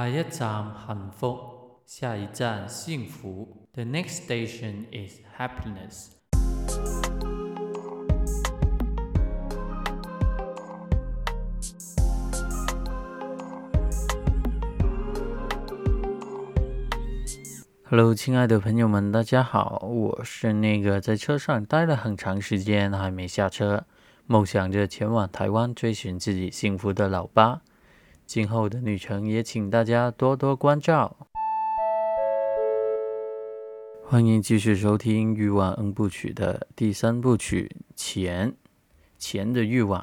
下一站幸福，下一站幸福。The next station is happiness. Hello，亲爱的朋友们，大家好，我是那个在车上待了很长时间还没下车，梦想着前往台湾追寻自己幸福的老八。今后的旅程也请大家多多关照。欢迎继续收听《欲望 N 部曲》的第三部曲《钱钱的欲望》。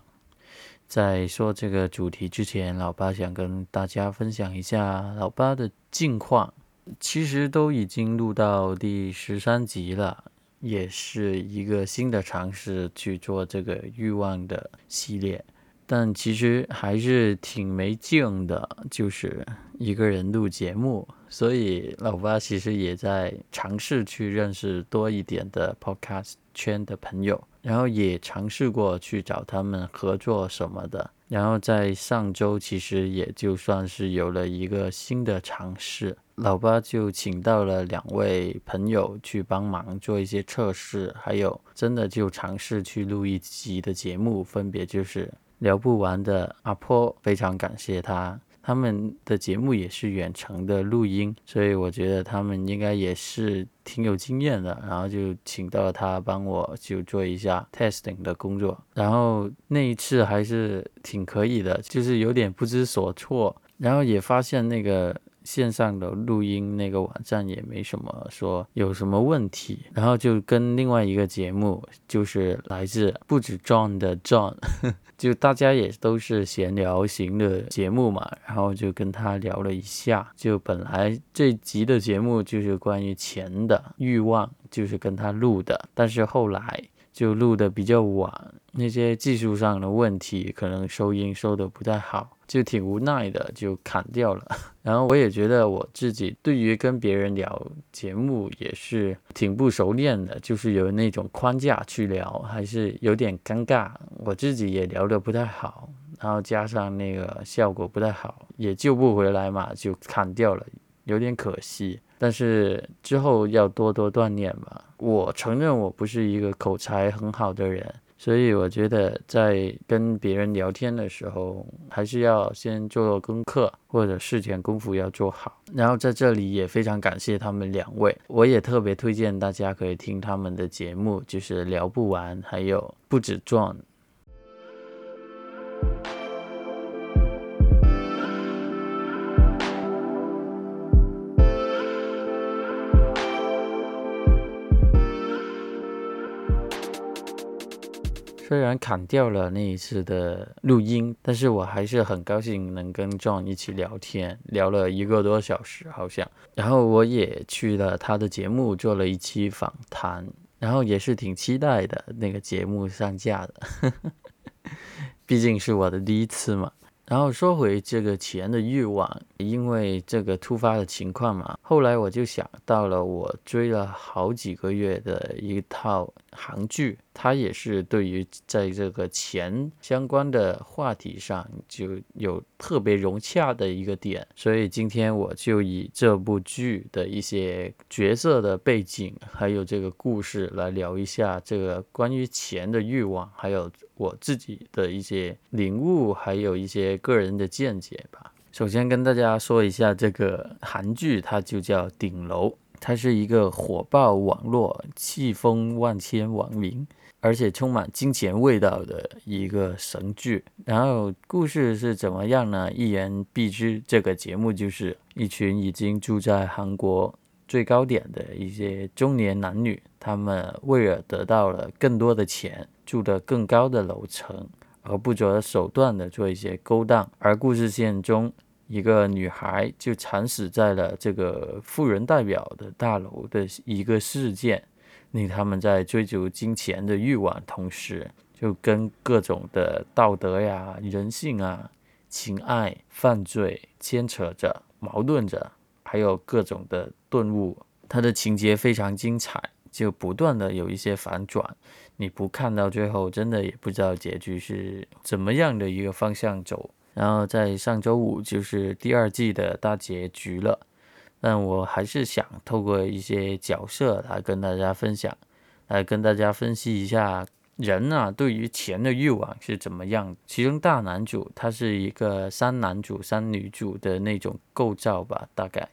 在说这个主题之前，老八想跟大家分享一下老八的近况。其实都已经录到第十三集了，也是一个新的尝试去做这个欲望的系列，但其实还是挺没劲的，就是一个人录节目。所以老八其实也在尝试去认识多一点的 podcast 圈的朋友，然后也尝试过去找他们合作什么的。然后在上周，其实也就算是有了一个新的尝试。老八就请到了两位朋友去帮忙做一些测试，还有真的就尝试去录一集的节目，分别就是聊不完的阿婆，非常感谢他。他们的节目也是远程的录音，所以我觉得他们应该也是挺有经验的。然后就请到了他帮我就做一下 testing 的工作，然后那一次还是挺可以的，就是有点不知所措，然后也发现那个。线上的录音那个网站也没什么说有什么问题，然后就跟另外一个节目，就是来自不止 John 的 John，就大家也都是闲聊型的节目嘛，然后就跟他聊了一下，就本来这集的节目就是关于钱的欲望，就是跟他录的，但是后来。就录的比较晚，那些技术上的问题，可能收音收的不太好，就挺无奈的，就砍掉了。然后我也觉得我自己对于跟别人聊节目也是挺不熟练的，就是有那种框架去聊，还是有点尴尬。我自己也聊得不太好，然后加上那个效果不太好，也救不回来嘛，就砍掉了，有点可惜。但是之后要多多锻炼吧。我承认我不是一个口才很好的人，所以我觉得在跟别人聊天的时候，还是要先做功课，或者事前功夫要做好。然后在这里也非常感谢他们两位，我也特别推荐大家可以听他们的节目，就是聊不完，还有不止撞。虽然砍掉了那一次的录音，但是我还是很高兴能跟 John 一起聊天，聊了一个多小时好像。然后我也去了他的节目做了一期访谈，然后也是挺期待的那个节目上架的，毕竟是我的第一次嘛。然后说回这个钱的欲望，因为这个突发的情况嘛，后来我就想到了我追了好几个月的一套韩剧，它也是对于在这个钱相关的话题上就有特别融洽的一个点，所以今天我就以这部剧的一些角色的背景，还有这个故事来聊一下这个关于钱的欲望，还有。我自己的一些领悟，还有一些个人的见解吧。首先跟大家说一下，这个韩剧它就叫《顶楼》，它是一个火爆网络、气风万千网民，而且充满金钱味道的一个神剧。然后故事是怎么样呢？一言蔽之，这个节目就是一群已经住在韩国最高点的一些中年男女，他们为了得到了更多的钱。住的更高的楼层，而不择手段的做一些勾当，而故事线中一个女孩就惨死在了这个富人代表的大楼的一个事件，令他们在追逐金钱的欲望同时，就跟各种的道德呀、人性啊、情爱、犯罪牵扯着、矛盾着，还有各种的顿悟，它的情节非常精彩，就不断的有一些反转。你不看到最后，真的也不知道结局是怎么样的一个方向走。然后在上周五就是第二季的大结局了，但我还是想透过一些角色来跟大家分享，来跟大家分析一下人啊对于钱的欲望是怎么样。其中大男主他是一个三男主三女主的那种构造吧，大概。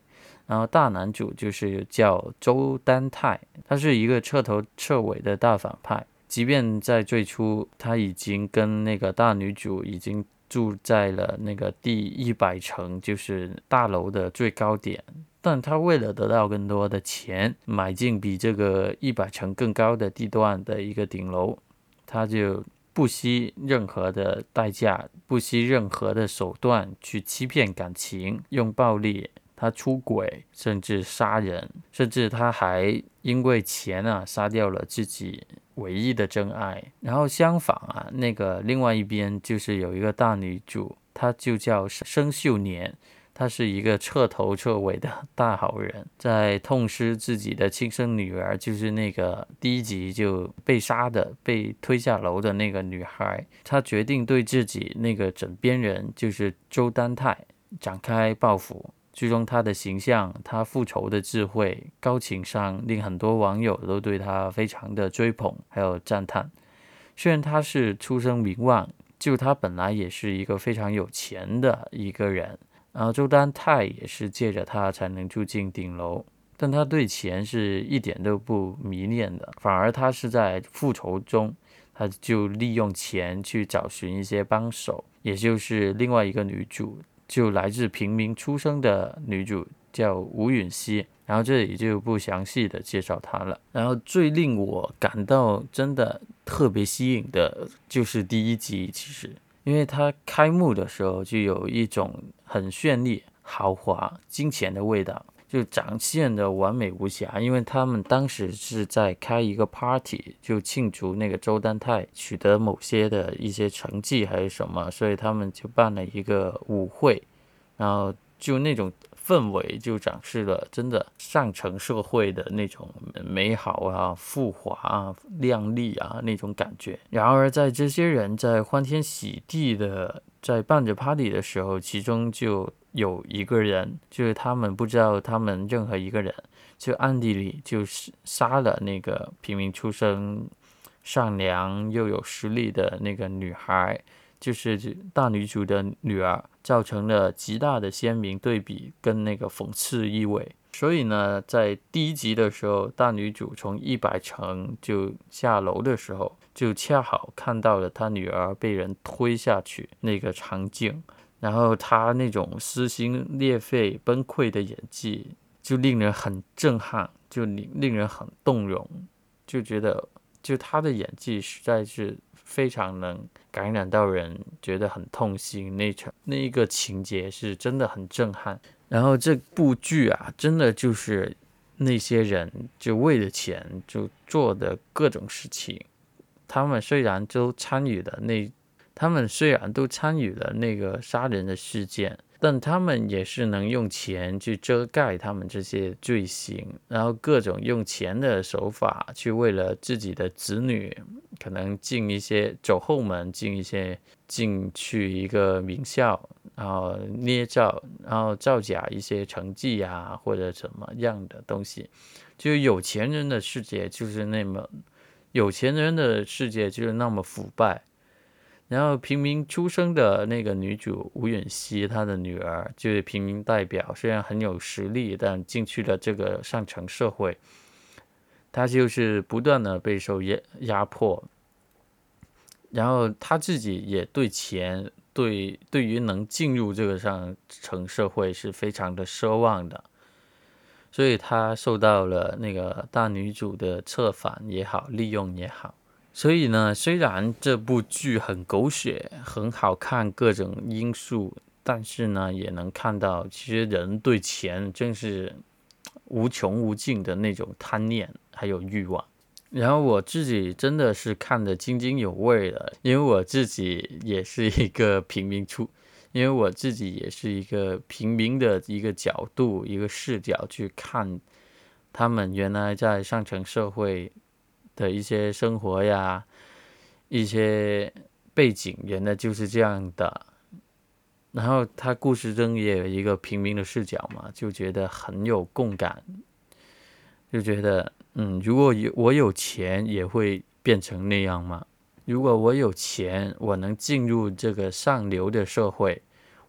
然后大男主就是叫周丹泰，他是一个彻头彻尾的大反派。即便在最初他已经跟那个大女主已经住在了那个第一百层，就是大楼的最高点，但他为了得到更多的钱，买进比这个一百层更高的地段的一个顶楼，他就不惜任何的代价，不惜任何的手段去欺骗感情，用暴力。他出轨，甚至杀人，甚至他还因为钱啊杀掉了自己唯一的真爱。然后相反啊，那个另外一边就是有一个大女主，她就叫生秀年，她是一个彻头彻尾的大好人，在痛失自己的亲生女儿，就是那个第一集就被杀的、被推下楼的那个女孩，她决定对自己那个枕边人，就是周丹泰展开报复。最终，他的形象、他复仇的智慧、高情商，令很多网友都对他非常的追捧，还有赞叹。虽然他是出身名望，就他本来也是一个非常有钱的一个人，然后周丹泰也是借着他才能住进顶楼，但他对钱是一点都不迷恋的，反而他是在复仇中，他就利用钱去找寻一些帮手，也就是另外一个女主。就来自平民出生的女主叫吴允熙，然后这里就不详细的介绍她了。然后最令我感到真的特别吸引的就是第一集，其实因为它开幕的时候就有一种很绚丽、豪华、金钱的味道。就展现的完美无瑕，因为他们当时是在开一个 party，就庆祝那个周丹泰取得某些的一些成绩还是什么，所以他们就办了一个舞会，然后就那种氛围就展示了真的上层社会的那种美好啊、富华啊、靓丽啊那种感觉。然而在这些人在欢天喜地的在办着 party 的时候，其中就。有一个人，就是他们不知道他们任何一个人，就暗地里就是杀了那个平民出身、善良又有实力的那个女孩，就是大女主的女儿，造成了极大的鲜明对比跟那个讽刺意味。所以呢，在第一集的时候，大女主从一百层就下楼的时候，就恰好看到了她女儿被人推下去那个场景。然后她那种撕心裂肺、崩溃的演技，就令人很震撼，就令令人很动容，就觉得就她的演技实在是非常能感染到人，觉得很痛心。那场那一个情节是真的很震撼。然后这部剧啊，真的就是那些人就为了钱就做的各种事情，他们虽然都参与了那。他们虽然都参与了那个杀人的事件，但他们也是能用钱去遮盖他们这些罪行，然后各种用钱的手法去为了自己的子女，可能进一些走后门，进一些进去一个名校，然后捏造，然后造假一些成绩呀，或者什么样的东西，就有钱人的世界就是那么，有钱人的世界就是那么腐败。然后平民出生的那个女主吴允熙，她的女儿就是平民代表，虽然很有实力，但进去了这个上层社会，她就是不断的备受压压迫。然后他自己也对钱，对对于能进入这个上层社会是非常的奢望的，所以他受到了那个大女主的策反也好，利用也好。所以呢，虽然这部剧很狗血、很好看，各种因素，但是呢，也能看到，其实人对钱真是无穷无尽的那种贪念还有欲望。然后我自己真的是看得津津有味的，因为我自己也是一个平民出，因为我自己也是一个平民的一个角度、一个视角去看他们原来在上层社会。的一些生活呀，一些背景，原来就是这样的。然后他故事中也有一个平民的视角嘛，就觉得很有共感，就觉得嗯，如果有我有钱，也会变成那样吗？如果我有钱，我能进入这个上流的社会，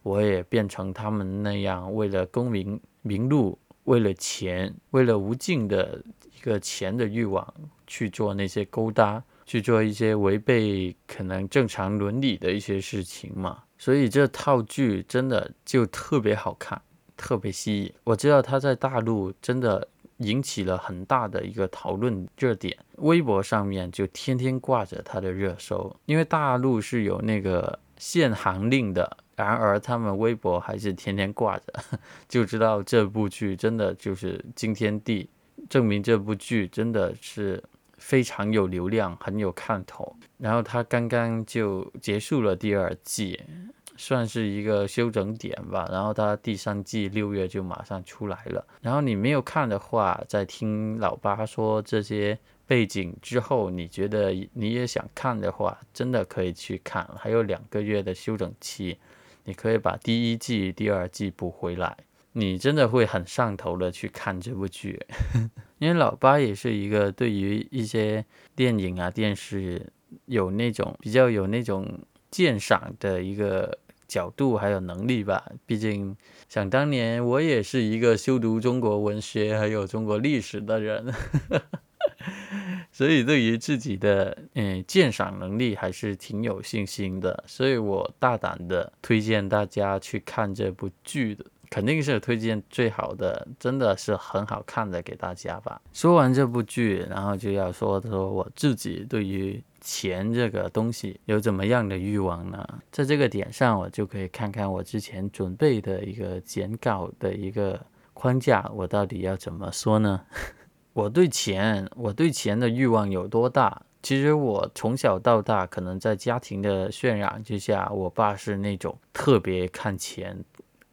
我也变成他们那样，为了功名名禄，为了钱，为了无尽的一个钱的欲望去做那些勾搭，去做一些违背可能正常伦理的一些事情嘛。所以这套剧真的就特别好看，特别吸引。我知道他在大陆真的。引起了很大的一个讨论热点，微博上面就天天挂着他的热搜，因为大陆是有那个限行令的，然而他们微博还是天天挂着，就知道这部剧真的就是惊天地，证明这部剧真的是非常有流量，很有看头。然后他刚刚就结束了第二季。算是一个休整点吧，然后它第三季六月就马上出来了。然后你没有看的话，在听老八说这些背景之后，你觉得你也想看的话，真的可以去看。还有两个月的休整期，你可以把第一季、第二季补回来，你真的会很上头的去看这部剧。因为老八也是一个对于一些电影啊、电视有那种比较有那种鉴赏的一个。角度还有能力吧，毕竟想当年我也是一个修读中国文学还有中国历史的人，所以对于自己的嗯鉴赏能力还是挺有信心的，所以我大胆的推荐大家去看这部剧的，肯定是推荐最好的，真的是很好看的给大家吧。说完这部剧，然后就要说说我自己对于。钱这个东西有怎么样的欲望呢？在这个点上，我就可以看看我之前准备的一个简稿的一个框架，我到底要怎么说呢？我对钱，我对钱的欲望有多大？其实我从小到大，可能在家庭的渲染之下，我爸是那种特别看钱、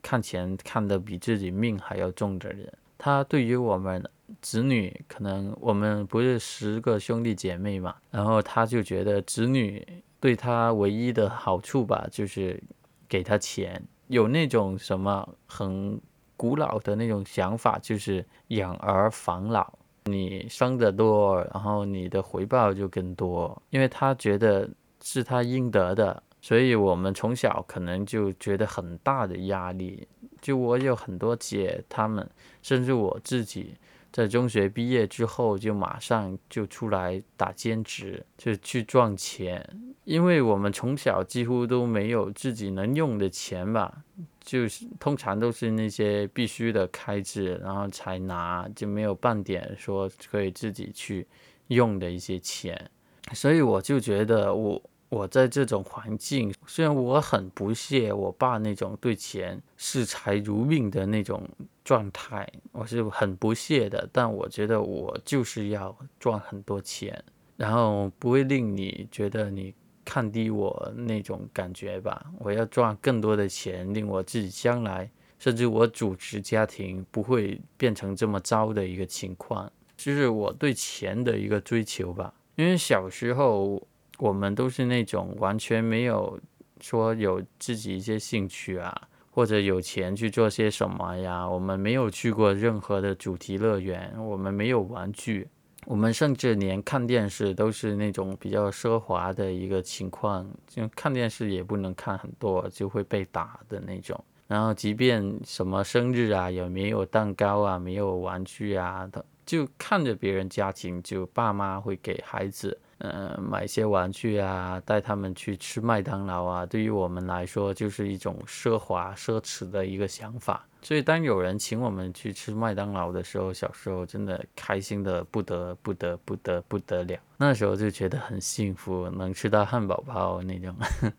看钱看得比自己命还要重的人。他对于我们。子女可能我们不是十个兄弟姐妹嘛，然后他就觉得子女对他唯一的好处吧，就是给他钱，有那种什么很古老的那种想法，就是养儿防老，你生的多，然后你的回报就更多，因为他觉得是他应得的，所以我们从小可能就觉得很大的压力。就我有很多姐，他们甚至我自己。在中学毕业之后，就马上就出来打兼职，就去赚钱。因为我们从小几乎都没有自己能用的钱吧，就是通常都是那些必须的开支，然后才拿，就没有半点说可以自己去用的一些钱。所以我就觉得我。我在这种环境，虽然我很不屑我爸那种对钱视财如命的那种状态，我是很不屑的。但我觉得我就是要赚很多钱，然后不会令你觉得你看低我那种感觉吧。我要赚更多的钱，令我自己将来甚至我主持家庭不会变成这么糟的一个情况，就是我对钱的一个追求吧。因为小时候。我们都是那种完全没有说有自己一些兴趣啊，或者有钱去做些什么呀。我们没有去过任何的主题乐园，我们没有玩具，我们甚至连看电视都是那种比较奢华的一个情况，就看电视也不能看很多，就会被打的那种。然后，即便什么生日啊，也没有蛋糕啊，没有玩具啊的，就看着别人家庭，就爸妈会给孩子。嗯，买一些玩具啊，带他们去吃麦当劳啊，对于我们来说就是一种奢华奢侈的一个想法。所以当有人请我们去吃麦当劳的时候，小时候真的开心的不得不得不得不得了。那时候就觉得很幸福，能吃到汉堡包那种。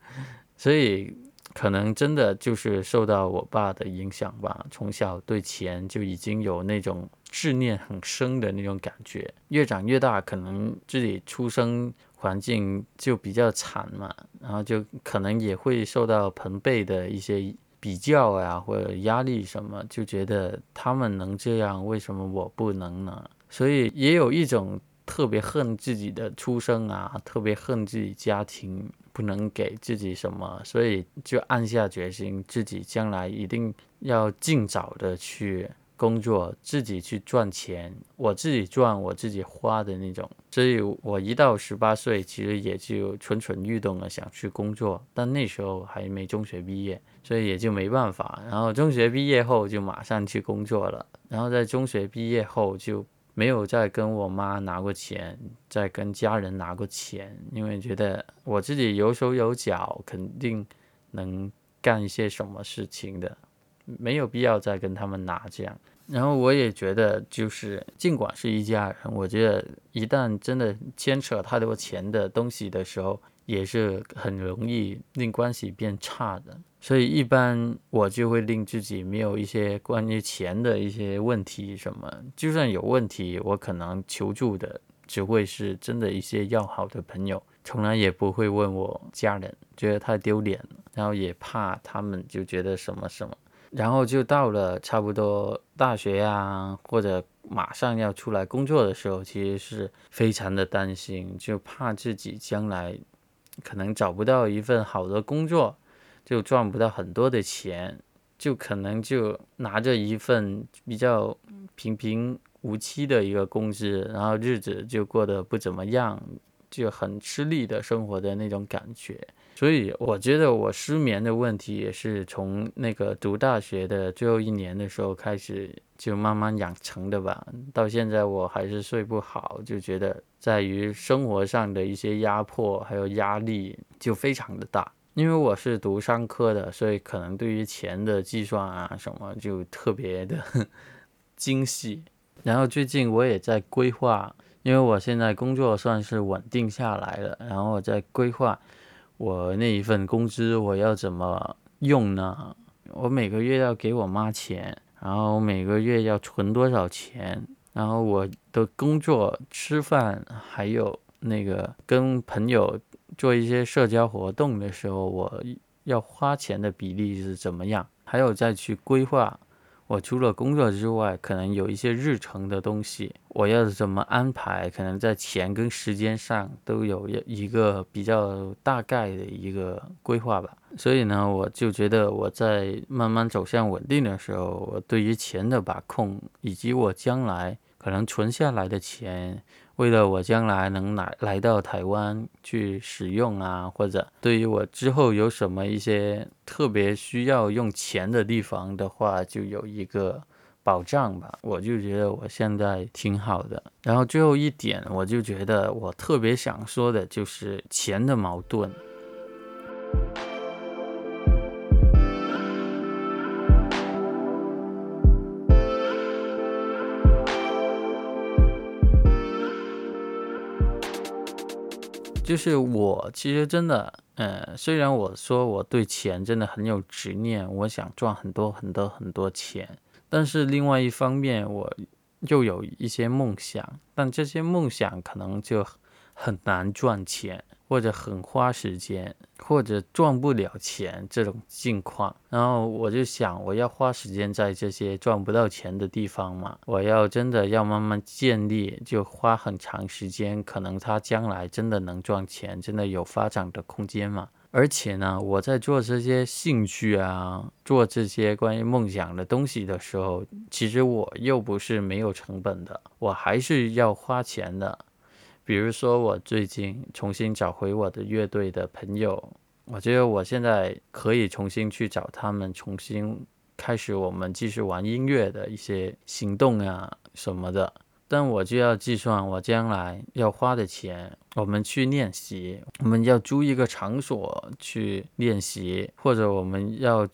所以可能真的就是受到我爸的影响吧，从小对钱就已经有那种。执念很深的那种感觉，越长越大，可能自己出生环境就比较惨嘛，然后就可能也会受到朋辈的一些比较呀，或者压力什么，就觉得他们能这样，为什么我不能呢？所以也有一种特别恨自己的出生啊，特别恨自己家庭不能给自己什么，所以就暗下决心，自己将来一定要尽早的去工作，自己去赚钱，我自己赚，我自己花的那种。所以我一到十八岁，其实也就蠢蠢欲动了，想去工作，但那时候还没中学毕业，所以也就没办法。然后中学毕业后就马上去工作了，然后在中学毕业后就。没有再跟我妈拿过钱，再跟家人拿过钱，因为觉得我自己有手有脚，肯定能干一些什么事情的，没有必要再跟他们拿这样。然后我也觉得，就是尽管是一家人，我觉得一旦真的牵扯太多钱的东西的时候，也是很容易令关系变差的。所以一般我就会令自己没有一些关于钱的一些问题什么，就算有问题，我可能求助的只会是真的一些要好的朋友，从来也不会问我家人，觉得太丢脸，然后也怕他们就觉得什么什么，然后就到了差不多大学呀，或者马上要出来工作的时候，其实是非常的担心，就怕自己将来可能找不到一份好的工作。就赚不到很多的钱，就可能就拿着一份比较平平无奇的一个工资，然后日子就过得不怎么样，就很吃力的生活的那种感觉。所以我觉得我失眠的问题也是从那个读大学的最后一年的时候开始就慢慢养成的吧。到现在我还是睡不好，就觉得在于生活上的一些压迫还有压力就非常的大。因为我是读商科的，所以可能对于钱的计算啊什么就特别的 精细。然后最近我也在规划，因为我现在工作算是稳定下来了，然后我在规划我那一份工资我要怎么用呢？我每个月要给我妈钱，然后每个月要存多少钱？然后我的工作、吃饭还有那个跟朋友。做一些社交活动的时候，我要花钱的比例是怎么样？还有再去规划，我除了工作之外，可能有一些日程的东西，我要怎么安排？可能在钱跟时间上都有一个比较大概的一个规划吧。所以呢，我就觉得我在慢慢走向稳定的时候，我对于钱的把控，以及我将来可能存下来的钱。为了我将来能来来到台湾去使用啊，或者对于我之后有什么一些特别需要用钱的地方的话，就有一个保障吧。我就觉得我现在挺好的。然后最后一点，我就觉得我特别想说的就是钱的矛盾。就是我其实真的，呃，虽然我说我对钱真的很有执念，我想赚很多很多很多钱，但是另外一方面我又有一些梦想，但这些梦想可能就很难赚钱。或者很花时间，或者赚不了钱这种境况，然后我就想，我要花时间在这些赚不到钱的地方嘛，我要真的要慢慢建立，就花很长时间，可能它将来真的能赚钱，真的有发展的空间嘛。而且呢，我在做这些兴趣啊，做这些关于梦想的东西的时候，其实我又不是没有成本的，我还是要花钱的。比如说，我最近重新找回我的乐队的朋友，我觉得我现在可以重新去找他们，重新开始我们继续玩音乐的一些行动啊什么的。但我就要计算我将来要花的钱，我们去练习，我们要租一个场所去练习，或者我们要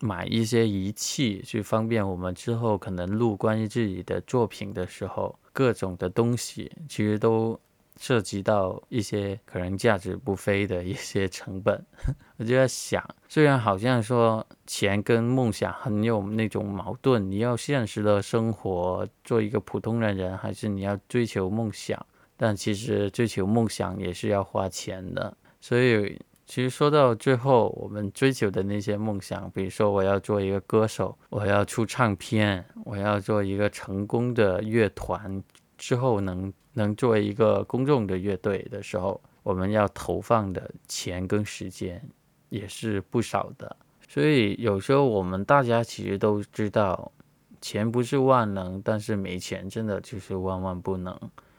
买一些仪器去方便我们之后可能录关于自己的作品的时候，各种的东西其实都。涉及到一些可能价值不菲的一些成本，我就在想，虽然好像说钱跟梦想很有那种矛盾，你要现实的生活做一个普通的人，还是你要追求梦想？但其实追求梦想也是要花钱的。所以，其实说到最后，我们追求的那些梦想，比如说我要做一个歌手，我要出唱片，我要做一个成功的乐团。之后能能作为一个公众的乐队的时候，我们要投放的钱跟时间也是不少的。所以有时候我们大家其实都知道，钱不是万能，但是没钱真的就是万万不能。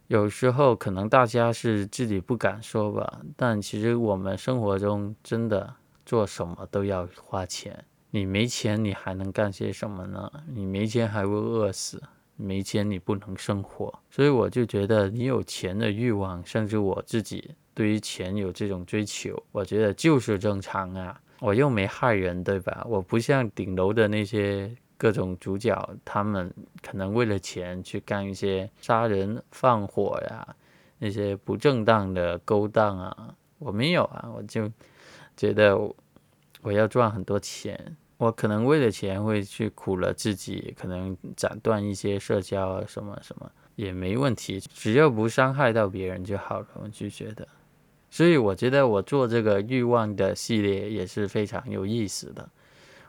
有时候可能大家是自己不敢说吧，但其实我们生活中真的做什么都要花钱。你没钱，你还能干些什么呢？你没钱还会饿死，没钱你不能生活。所以我就觉得，你有钱的欲望，甚至我自己对于钱有这种追求，我觉得就是正常啊。我又没害人，对吧？我不像顶楼的那些。各种主角，他们可能为了钱去干一些杀人放火呀，那些不正当的勾当啊。我没有啊，我就觉得我要赚很多钱，我可能为了钱会去苦了自己，可能斩断一些社交啊，什么什么也没问题，只要不伤害到别人就好了。我就觉得，所以我觉得我做这个欲望的系列也是非常有意思的。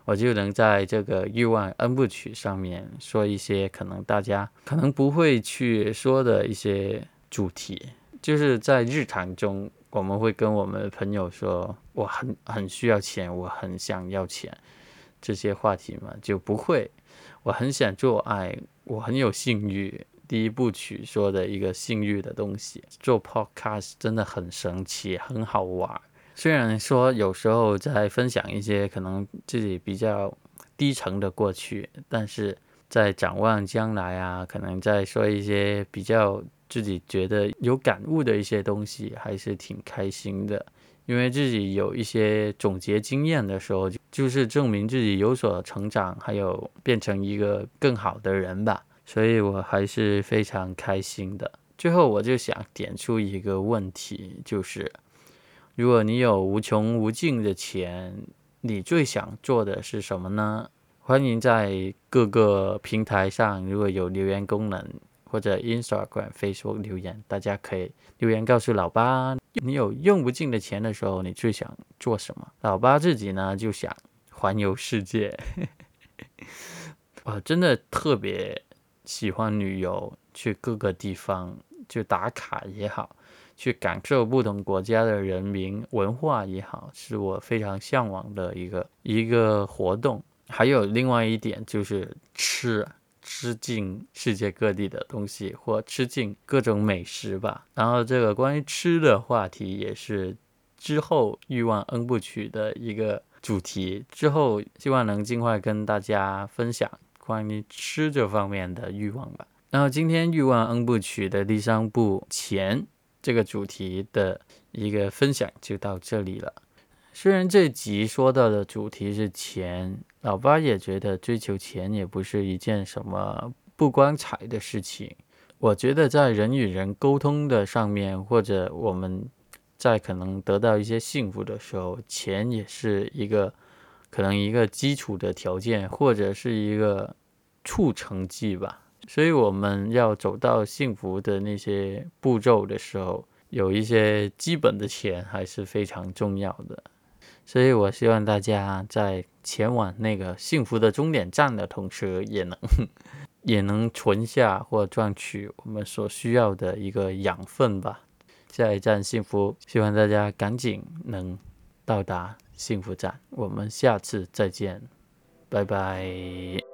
我就能在这个欲望 N 部曲上面说一些可能大家可能不会去说的一些主题，就是在日常中我们会跟我们的朋友说，我很很需要钱，我很想要钱，这些话题嘛就不会。我很想做爱，我很有性欲。第一部曲说的一个性欲的东西，做 Podcast 真的很神奇，很好玩。虽然说有时候在分享一些可能自己比较低层的过去，但是在展望将来啊，可能在说一些比较自己觉得有感悟的一些东西，还是挺开心的。因为自己有一些总结经验的时候，就是证明自己有所成长，还有变成一个更好的人吧。所以我还是非常开心的。最后，我就想点出一个问题，就是。如果你有无穷无尽的钱，你最想做的是什么呢？欢迎在各个平台上，如果有留言功能或者 Instagram、Facebook 留言，大家可以留言告诉老八，你有用不尽的钱的时候，你最想做什么？老八自己呢就想环游世界，我真的特别喜欢旅游，去各个地方去打卡也好。去感受不同国家的人民文化也好，是我非常向往的一个一个活动。还有另外一点就是吃，吃尽世界各地的东西，或吃尽各种美食吧。然后这个关于吃的话题也是之后欲望 N 部曲的一个主题。之后希望能尽快跟大家分享关于吃这方面的欲望吧。然后今天欲望 N 部曲的第三部钱。这个主题的一个分享就到这里了。虽然这集说到的主题是钱，老八也觉得追求钱也不是一件什么不光彩的事情。我觉得在人与人沟通的上面，或者我们在可能得到一些幸福的时候，钱也是一个可能一个基础的条件，或者是一个促成剂吧。所以我们要走到幸福的那些步骤的时候，有一些基本的钱还是非常重要的。所以我希望大家在前往那个幸福的终点站的同时，也能 也能存下或赚取我们所需要的一个养分吧。下一站幸福，希望大家赶紧能到达幸福站。我们下次再见，拜拜。